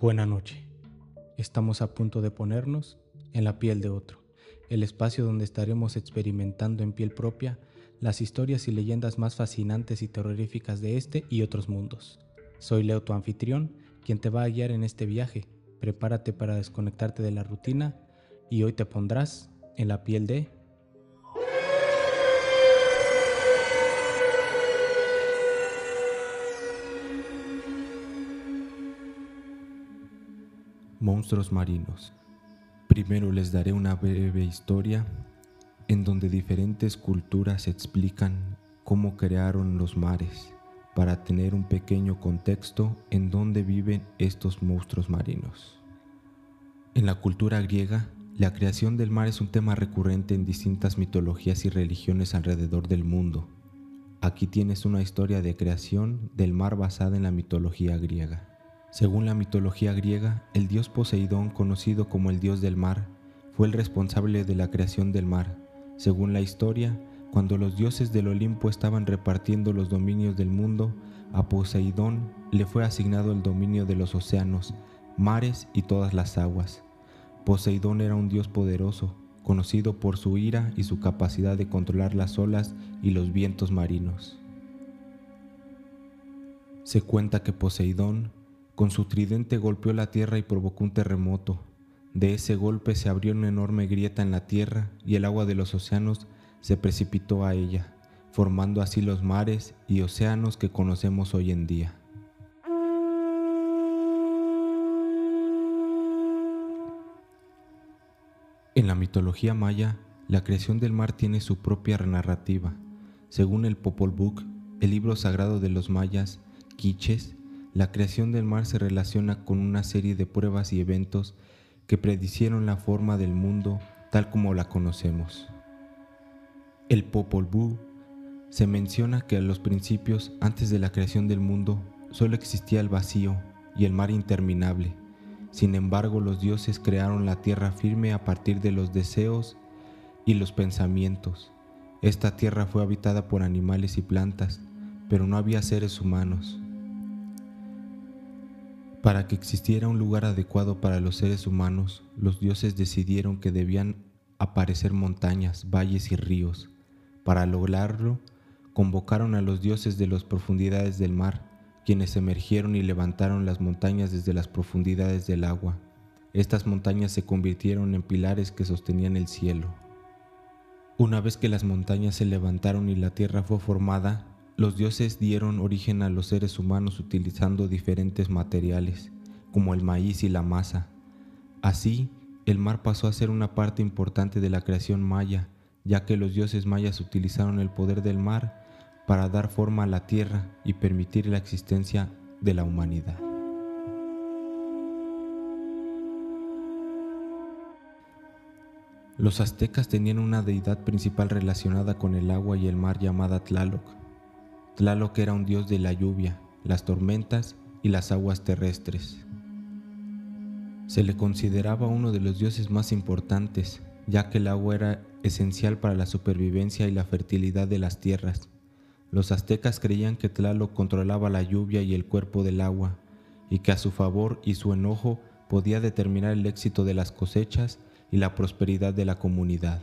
Buena noche. Estamos a punto de ponernos en la piel de otro, el espacio donde estaremos experimentando en piel propia las historias y leyendas más fascinantes y terroríficas de este y otros mundos. Soy Leo, tu anfitrión, quien te va a guiar en este viaje. Prepárate para desconectarte de la rutina y hoy te pondrás en la piel de Monstruos marinos. Primero les daré una breve historia en donde diferentes culturas explican cómo crearon los mares para tener un pequeño contexto en donde viven estos monstruos marinos. En la cultura griega, la creación del mar es un tema recurrente en distintas mitologías y religiones alrededor del mundo. Aquí tienes una historia de creación del mar basada en la mitología griega. Según la mitología griega, el dios Poseidón, conocido como el dios del mar, fue el responsable de la creación del mar. Según la historia, cuando los dioses del Olimpo estaban repartiendo los dominios del mundo, a Poseidón le fue asignado el dominio de los océanos, mares y todas las aguas. Poseidón era un dios poderoso, conocido por su ira y su capacidad de controlar las olas y los vientos marinos. Se cuenta que Poseidón con su tridente golpeó la tierra y provocó un terremoto. De ese golpe se abrió una enorme grieta en la tierra y el agua de los océanos se precipitó a ella, formando así los mares y océanos que conocemos hoy en día. En la mitología maya, la creación del mar tiene su propia narrativa. Según el Popol Vuh, el libro sagrado de los mayas, quiches, la creación del mar se relaciona con una serie de pruebas y eventos que predicieron la forma del mundo tal como la conocemos. El Popol Vuh se menciona que a los principios, antes de la creación del mundo, solo existía el vacío y el mar interminable. Sin embargo, los dioses crearon la tierra firme a partir de los deseos y los pensamientos. Esta tierra fue habitada por animales y plantas, pero no había seres humanos. Para que existiera un lugar adecuado para los seres humanos, los dioses decidieron que debían aparecer montañas, valles y ríos. Para lograrlo, convocaron a los dioses de las profundidades del mar, quienes emergieron y levantaron las montañas desde las profundidades del agua. Estas montañas se convirtieron en pilares que sostenían el cielo. Una vez que las montañas se levantaron y la tierra fue formada, los dioses dieron origen a los seres humanos utilizando diferentes materiales, como el maíz y la masa. Así, el mar pasó a ser una parte importante de la creación maya, ya que los dioses mayas utilizaron el poder del mar para dar forma a la tierra y permitir la existencia de la humanidad. Los aztecas tenían una deidad principal relacionada con el agua y el mar llamada Tlaloc, Tlaloc era un dios de la lluvia, las tormentas y las aguas terrestres. Se le consideraba uno de los dioses más importantes, ya que el agua era esencial para la supervivencia y la fertilidad de las tierras. Los aztecas creían que Tlaloc controlaba la lluvia y el cuerpo del agua, y que a su favor y su enojo podía determinar el éxito de las cosechas y la prosperidad de la comunidad.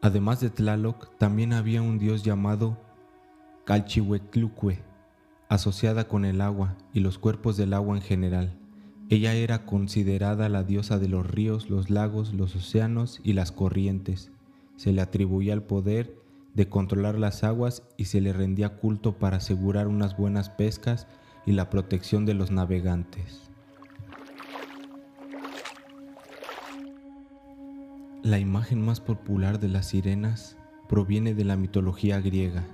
Además de Tlaloc, también había un dios llamado Calchihuetlucue, asociada con el agua y los cuerpos del agua en general. Ella era considerada la diosa de los ríos, los lagos, los océanos y las corrientes. Se le atribuía el poder de controlar las aguas y se le rendía culto para asegurar unas buenas pescas y la protección de los navegantes. La imagen más popular de las sirenas proviene de la mitología griega.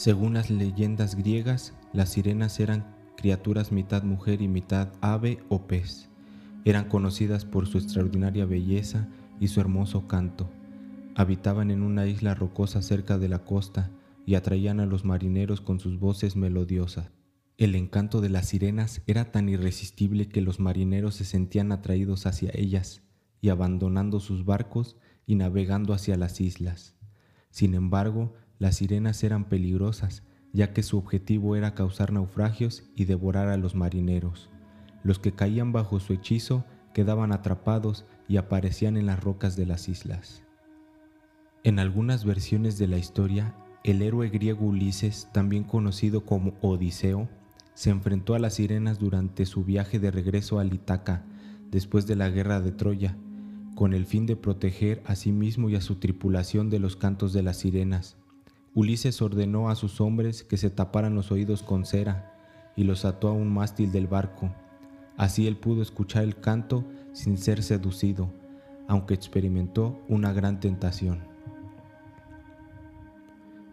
Según las leyendas griegas, las sirenas eran criaturas mitad mujer y mitad ave o pez. Eran conocidas por su extraordinaria belleza y su hermoso canto. Habitaban en una isla rocosa cerca de la costa y atraían a los marineros con sus voces melodiosas. El encanto de las sirenas era tan irresistible que los marineros se sentían atraídos hacia ellas y abandonando sus barcos y navegando hacia las islas. Sin embargo, las sirenas eran peligrosas, ya que su objetivo era causar naufragios y devorar a los marineros. los que caían bajo su hechizo quedaban atrapados y aparecían en las rocas de las islas. En algunas versiones de la historia, el héroe griego Ulises, también conocido como Odiseo, se enfrentó a las sirenas durante su viaje de regreso a Litaca después de la guerra de Troya, con el fin de proteger a sí mismo y a su tripulación de los cantos de las sirenas. Ulises ordenó a sus hombres que se taparan los oídos con cera y los ató a un mástil del barco. Así él pudo escuchar el canto sin ser seducido, aunque experimentó una gran tentación.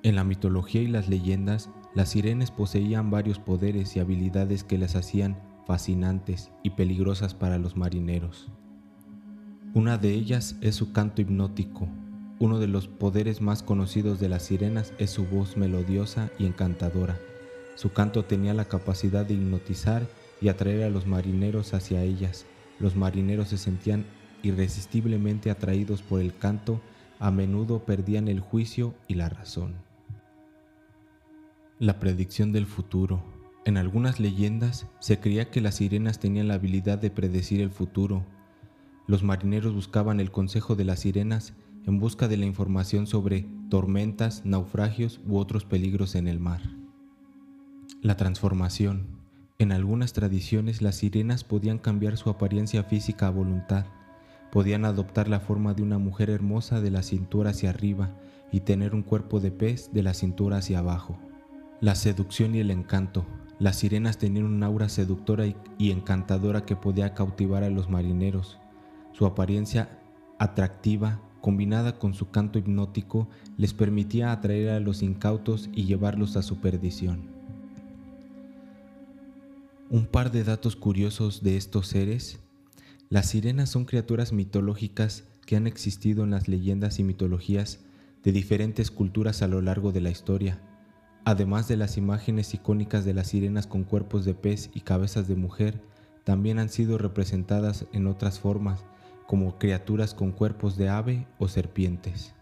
En la mitología y las leyendas, las sirenas poseían varios poderes y habilidades que las hacían fascinantes y peligrosas para los marineros. Una de ellas es su canto hipnótico. Uno de los poderes más conocidos de las sirenas es su voz melodiosa y encantadora su canto tenía la capacidad de hipnotizar y atraer a los marineros hacia ellas. Los marineros se sentían irresistiblemente atraídos por el canto, a menudo perdían el juicio y la razón. La predicción del futuro. En algunas leyendas se creía que las sirenas tenían la habilidad de predecir el futuro. Los marineros buscaban el consejo de las sirenas en busca de la información sobre tormentas, naufragios u otros peligros en el mar. La transformación. En algunas tradiciones las sirenas podían cambiar su apariencia física a voluntad. Podían adoptar la forma de una mujer hermosa de la cintura hacia arriba y tener un cuerpo de pez de la cintura hacia abajo. La seducción y el encanto. Las sirenas tenían un aura seductora y encantadora que podía cautivar a los marineros. Su apariencia atractiva, combinada con su canto hipnótico, les permitía atraer a los incautos y llevarlos a su perdición. Un par de datos curiosos de estos seres. Las sirenas son criaturas mitológicas que han existido en las leyendas y mitologías de diferentes culturas a lo largo de la historia. Además de las imágenes icónicas de las sirenas con cuerpos de pez y cabezas de mujer, también han sido representadas en otras formas, como criaturas con cuerpos de ave o serpientes.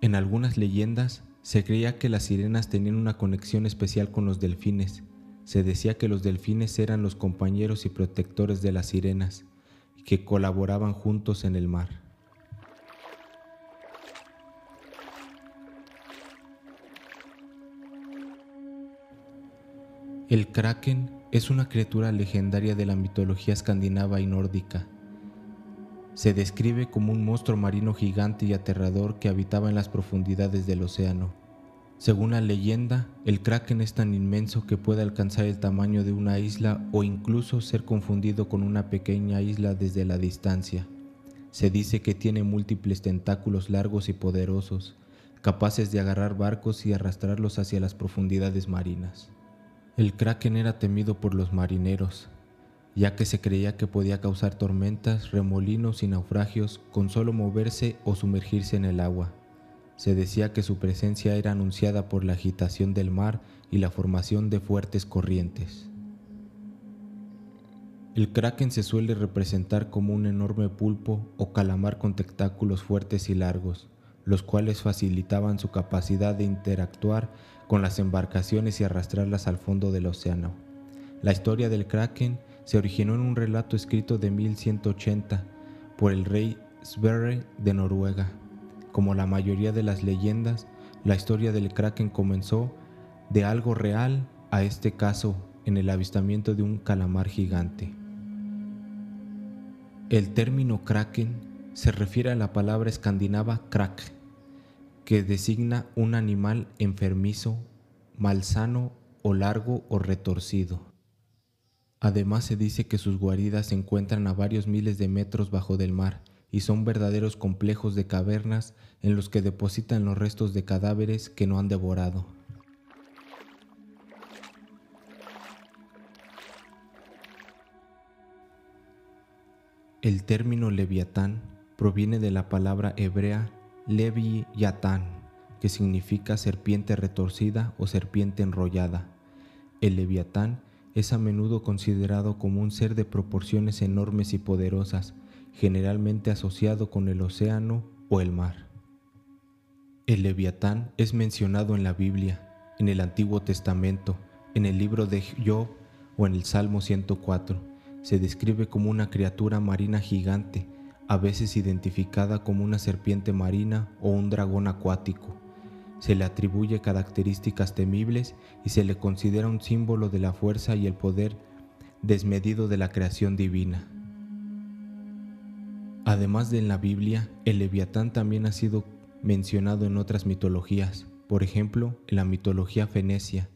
En algunas leyendas se creía que las sirenas tenían una conexión especial con los delfines, se decía que los delfines eran los compañeros y protectores de las sirenas y que colaboraban juntos en el mar. El kraken es una criatura legendaria de la mitología escandinava y nórdica. Se describe como un monstruo marino gigante y aterrador que habitaba en las profundidades del océano. Según la leyenda, el kraken es tan inmenso que puede alcanzar el tamaño de una isla o incluso ser confundido con una pequeña isla desde la distancia. Se dice que tiene múltiples tentáculos largos y poderosos, capaces de agarrar barcos y arrastrarlos hacia las profundidades marinas. El kraken era temido por los marineros, ya que se creía que podía causar tormentas, remolinos y naufragios con solo moverse o sumergirse en el agua. Se decía que su presencia era anunciada por la agitación del mar y la formación de fuertes corrientes. El kraken se suele representar como un enorme pulpo o calamar con tentáculos fuertes y largos, los cuales facilitaban su capacidad de interactuar con las embarcaciones y arrastrarlas al fondo del océano. La historia del kraken se originó en un relato escrito de 1180 por el rey Sverre de Noruega, como la mayoría de las leyendas, la historia del kraken comenzó de algo real a este caso en el avistamiento de un calamar gigante. El término kraken se refiere a la palabra escandinava krak, que designa un animal enfermizo, malsano o largo o retorcido. Además se dice que sus guaridas se encuentran a varios miles de metros bajo del mar y son verdaderos complejos de cavernas en los que depositan los restos de cadáveres que no han devorado. El término leviatán proviene de la palabra hebrea levi yatán, que significa serpiente retorcida o serpiente enrollada. El leviatán es a menudo considerado como un ser de proporciones enormes y poderosas, generalmente asociado con el océano o el mar. El leviatán es mencionado en la Biblia, en el Antiguo Testamento, en el libro de Job o en el Salmo 104. Se describe como una criatura marina gigante, a veces identificada como una serpiente marina o un dragón acuático. Se le atribuye características temibles y se le considera un símbolo de la fuerza y el poder desmedido de la creación divina. Además de en la Biblia, el leviatán también ha sido mencionado en otras mitologías. Por ejemplo, en la mitología fenecia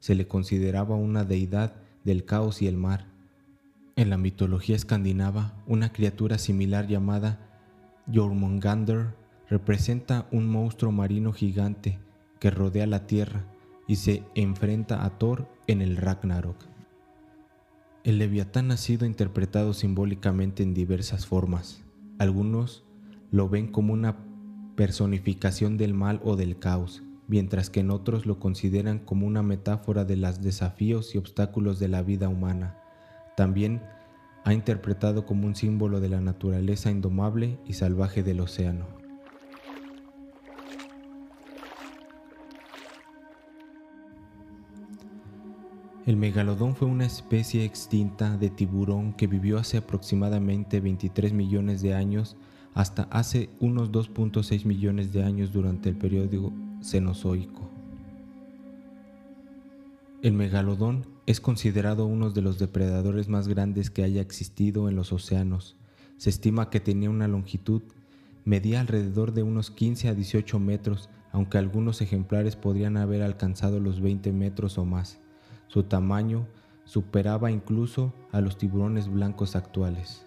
se le consideraba una deidad del caos y el mar. En la mitología escandinava, una criatura similar llamada Jormungandr representa un monstruo marino gigante que rodea la tierra y se enfrenta a Thor en el Ragnarok. El leviatán ha sido interpretado simbólicamente en diversas formas. Algunos lo ven como una personificación del mal o del caos, mientras que en otros lo consideran como una metáfora de los desafíos y obstáculos de la vida humana. También ha interpretado como un símbolo de la naturaleza indomable y salvaje del océano. El megalodón fue una especie extinta de tiburón que vivió hace aproximadamente 23 millones de años hasta hace unos 2.6 millones de años durante el periodo Cenozoico. El megalodón es considerado uno de los depredadores más grandes que haya existido en los océanos. Se estima que tenía una longitud, medía alrededor de unos 15 a 18 metros, aunque algunos ejemplares podrían haber alcanzado los 20 metros o más. Su tamaño superaba incluso a los tiburones blancos actuales.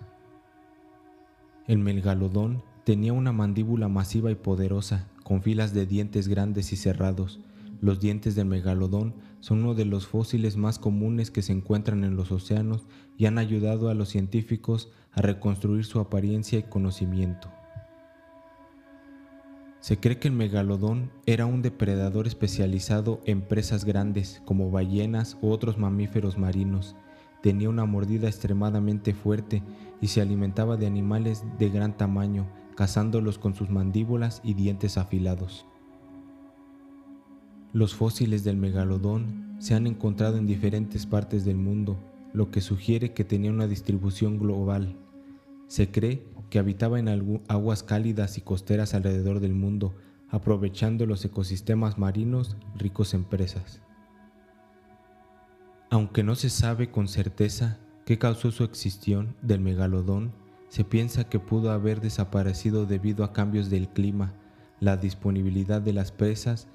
El megalodón tenía una mandíbula masiva y poderosa, con filas de dientes grandes y cerrados. Los dientes del megalodón son uno de los fósiles más comunes que se encuentran en los océanos y han ayudado a los científicos a reconstruir su apariencia y conocimiento. Se cree que el megalodón era un depredador especializado en presas grandes como ballenas u otros mamíferos marinos. Tenía una mordida extremadamente fuerte y se alimentaba de animales de gran tamaño, cazándolos con sus mandíbulas y dientes afilados. Los fósiles del megalodón se han encontrado en diferentes partes del mundo, lo que sugiere que tenía una distribución global. Se cree que habitaba en aguas cálidas y costeras alrededor del mundo, aprovechando los ecosistemas marinos ricos en presas. Aunque no se sabe con certeza qué causó su extinción del megalodón, se piensa que pudo haber desaparecido debido a cambios del clima, la disponibilidad de las presas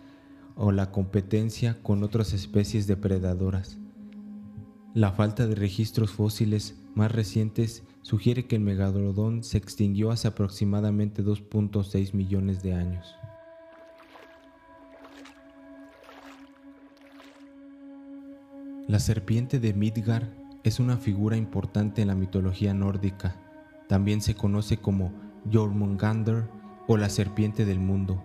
o la competencia con otras especies depredadoras. La falta de registros fósiles más recientes sugiere que el megalodón se extinguió hace aproximadamente 2.6 millones de años. La serpiente de Midgard es una figura importante en la mitología nórdica. También se conoce como Jormungandr o la serpiente del mundo.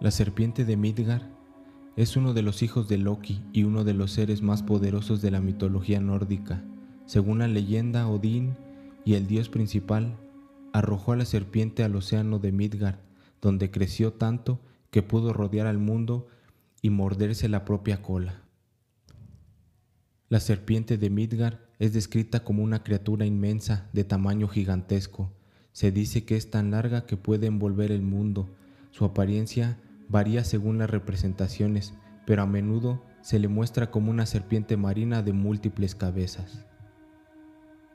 La serpiente de Midgard es uno de los hijos de Loki y uno de los seres más poderosos de la mitología nórdica. Según la leyenda, Odín y el dios principal arrojó a la serpiente al océano de Midgard, donde creció tanto que pudo rodear al mundo y morderse la propia cola. La serpiente de Midgard es descrita como una criatura inmensa de tamaño gigantesco. Se dice que es tan larga que puede envolver el mundo. Su apariencia varía según las representaciones, pero a menudo se le muestra como una serpiente marina de múltiples cabezas.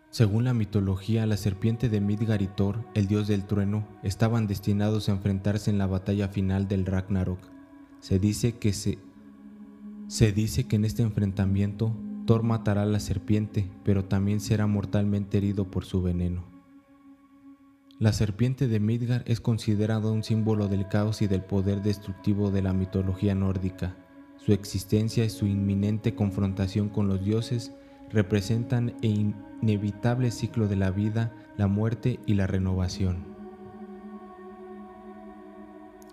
Según la mitología, la serpiente de Midgard y Thor, el dios del trueno, estaban destinados a enfrentarse en la batalla final del Ragnarok. Se dice que se, se dice que en este enfrentamiento Thor matará a la serpiente, pero también será mortalmente herido por su veneno. La serpiente de Midgard es considerada un símbolo del caos y del poder destructivo de la mitología nórdica. Su existencia y su inminente confrontación con los dioses representan el inevitable ciclo de la vida, la muerte y la renovación.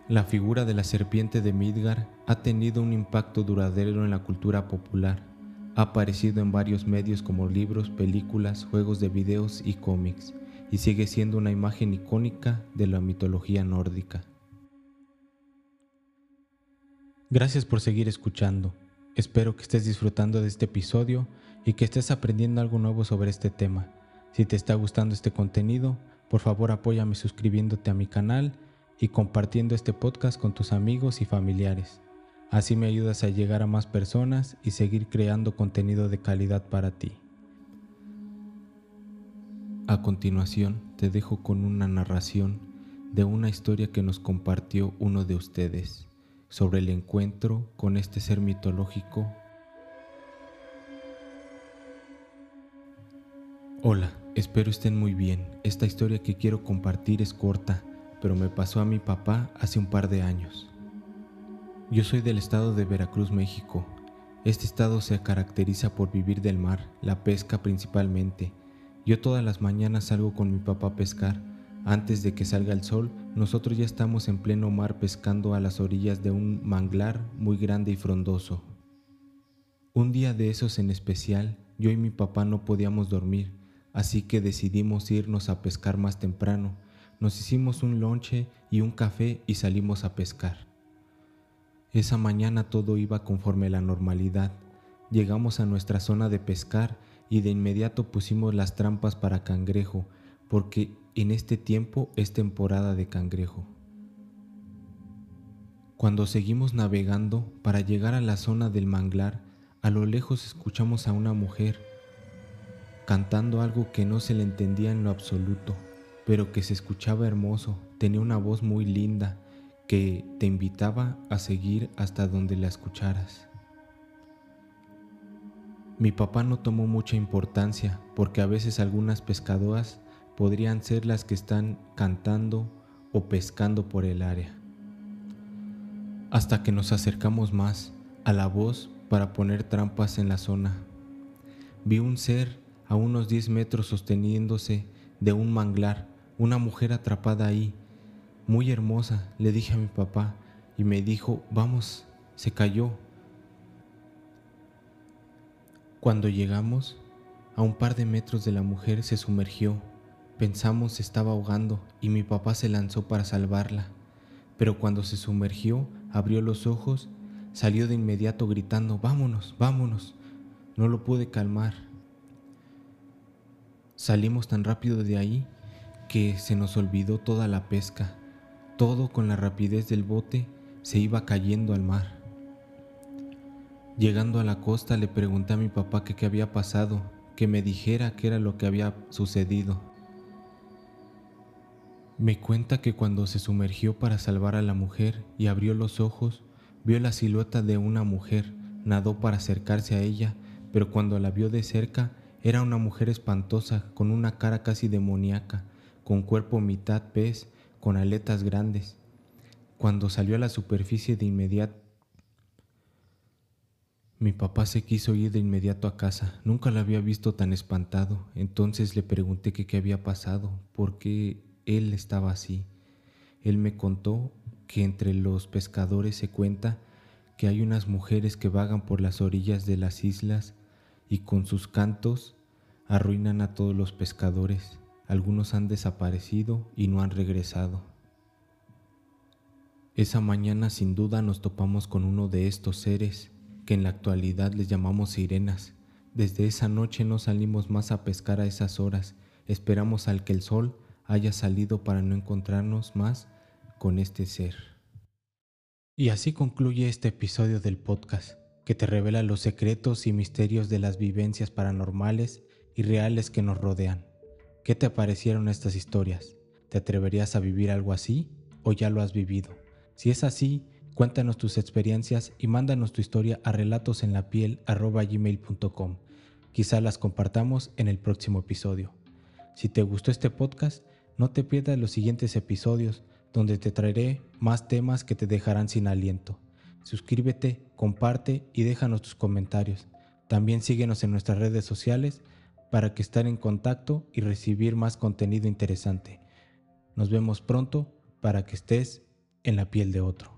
La figura de la serpiente de Midgard ha tenido un impacto duradero en la cultura popular. Ha aparecido en varios medios como libros, películas, juegos de videos y cómics, y sigue siendo una imagen icónica de la mitología nórdica. Gracias por seguir escuchando. Espero que estés disfrutando de este episodio y que estés aprendiendo algo nuevo sobre este tema. Si te está gustando este contenido, por favor apóyame suscribiéndote a mi canal y compartiendo este podcast con tus amigos y familiares. Así me ayudas a llegar a más personas y seguir creando contenido de calidad para ti. A continuación te dejo con una narración de una historia que nos compartió uno de ustedes sobre el encuentro con este ser mitológico. Hola, espero estén muy bien. Esta historia que quiero compartir es corta, pero me pasó a mi papá hace un par de años. Yo soy del estado de Veracruz, México. Este estado se caracteriza por vivir del mar, la pesca principalmente. Yo todas las mañanas salgo con mi papá a pescar antes de que salga el sol, nosotros ya estamos en pleno mar pescando a las orillas de un manglar muy grande y frondoso. Un día de esos en especial, yo y mi papá no podíamos dormir, así que decidimos irnos a pescar más temprano. Nos hicimos un lonche y un café y salimos a pescar. Esa mañana todo iba conforme la normalidad. Llegamos a nuestra zona de pescar y de inmediato pusimos las trampas para cangrejo, porque en este tiempo es temporada de cangrejo. Cuando seguimos navegando para llegar a la zona del manglar, a lo lejos escuchamos a una mujer cantando algo que no se le entendía en lo absoluto, pero que se escuchaba hermoso, tenía una voz muy linda que te invitaba a seguir hasta donde la escucharas. Mi papá no tomó mucha importancia porque a veces algunas pescadoras podrían ser las que están cantando o pescando por el área. Hasta que nos acercamos más a la voz para poner trampas en la zona. Vi un ser a unos 10 metros sosteniéndose de un manglar, una mujer atrapada ahí, muy hermosa, le dije a mi papá y me dijo, vamos, se cayó. Cuando llegamos, a un par de metros de la mujer se sumergió Pensamos se estaba ahogando y mi papá se lanzó para salvarla, pero cuando se sumergió, abrió los ojos, salió de inmediato gritando, vámonos, vámonos. No lo pude calmar. Salimos tan rápido de ahí que se nos olvidó toda la pesca. Todo con la rapidez del bote se iba cayendo al mar. Llegando a la costa le pregunté a mi papá qué había pasado, que me dijera qué era lo que había sucedido. Me cuenta que cuando se sumergió para salvar a la mujer y abrió los ojos, vio la silueta de una mujer, nadó para acercarse a ella, pero cuando la vio de cerca era una mujer espantosa, con una cara casi demoníaca, con cuerpo mitad pez, con aletas grandes. Cuando salió a la superficie de inmediato, mi papá se quiso ir de inmediato a casa. Nunca la había visto tan espantado. Entonces le pregunté qué había pasado, por qué él estaba así. Él me contó que entre los pescadores se cuenta que hay unas mujeres que vagan por las orillas de las islas y con sus cantos arruinan a todos los pescadores. Algunos han desaparecido y no han regresado. Esa mañana sin duda nos topamos con uno de estos seres que en la actualidad les llamamos sirenas. Desde esa noche no salimos más a pescar a esas horas, esperamos al que el sol haya salido para no encontrarnos más con este ser. Y así concluye este episodio del podcast, que te revela los secretos y misterios de las vivencias paranormales y reales que nos rodean. ¿Qué te parecieron estas historias? ¿Te atreverías a vivir algo así o ya lo has vivido? Si es así, cuéntanos tus experiencias y mándanos tu historia a relatosenlapiel.gmail.com. Quizá las compartamos en el próximo episodio. Si te gustó este podcast, no te pierdas los siguientes episodios donde te traeré más temas que te dejarán sin aliento. Suscríbete, comparte y déjanos tus comentarios. También síguenos en nuestras redes sociales para que estar en contacto y recibir más contenido interesante. Nos vemos pronto para que estés en la piel de otro.